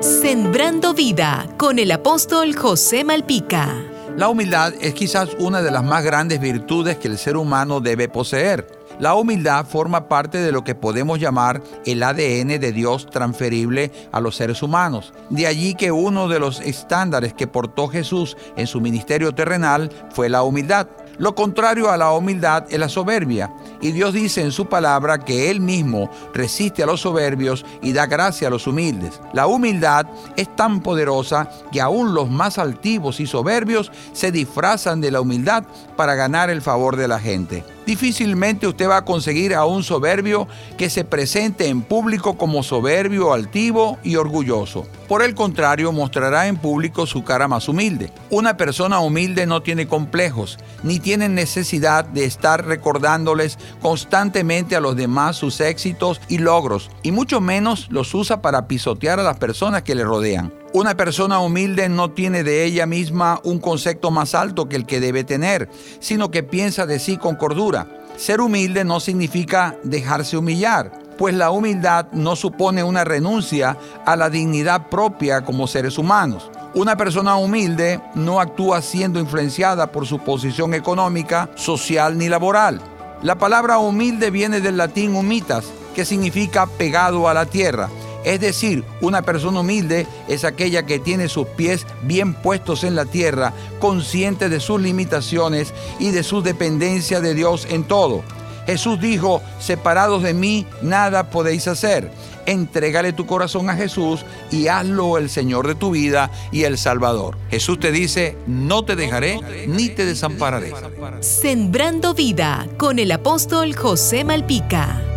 Sembrando vida con el apóstol José Malpica. La humildad es quizás una de las más grandes virtudes que el ser humano debe poseer. La humildad forma parte de lo que podemos llamar el ADN de Dios transferible a los seres humanos. De allí que uno de los estándares que portó Jesús en su ministerio terrenal fue la humildad. Lo contrario a la humildad es la soberbia. Y Dios dice en su palabra que Él mismo resiste a los soberbios y da gracia a los humildes. La humildad es tan poderosa que aún los más altivos y soberbios se disfrazan de la humildad para ganar el favor de la gente. Difícilmente usted va a conseguir a un soberbio que se presente en público como soberbio, altivo y orgulloso. Por el contrario, mostrará en público su cara más humilde. Una persona humilde no tiene complejos, ni tiene necesidad de estar recordándoles constantemente a los demás sus éxitos y logros, y mucho menos los usa para pisotear a las personas que le rodean. Una persona humilde no tiene de ella misma un concepto más alto que el que debe tener, sino que piensa de sí con cordura. Ser humilde no significa dejarse humillar, pues la humildad no supone una renuncia a la dignidad propia como seres humanos. Una persona humilde no actúa siendo influenciada por su posición económica, social ni laboral. La palabra humilde viene del latín humitas, que significa pegado a la tierra es decir, una persona humilde es aquella que tiene sus pies bien puestos en la tierra, consciente de sus limitaciones y de su dependencia de Dios en todo. Jesús dijo, separados de mí, nada podéis hacer. Entrégale tu corazón a Jesús y hazlo el Señor de tu vida y el Salvador. Jesús te dice, no te dejaré ni te desampararé. Sembrando vida con el apóstol José Malpica.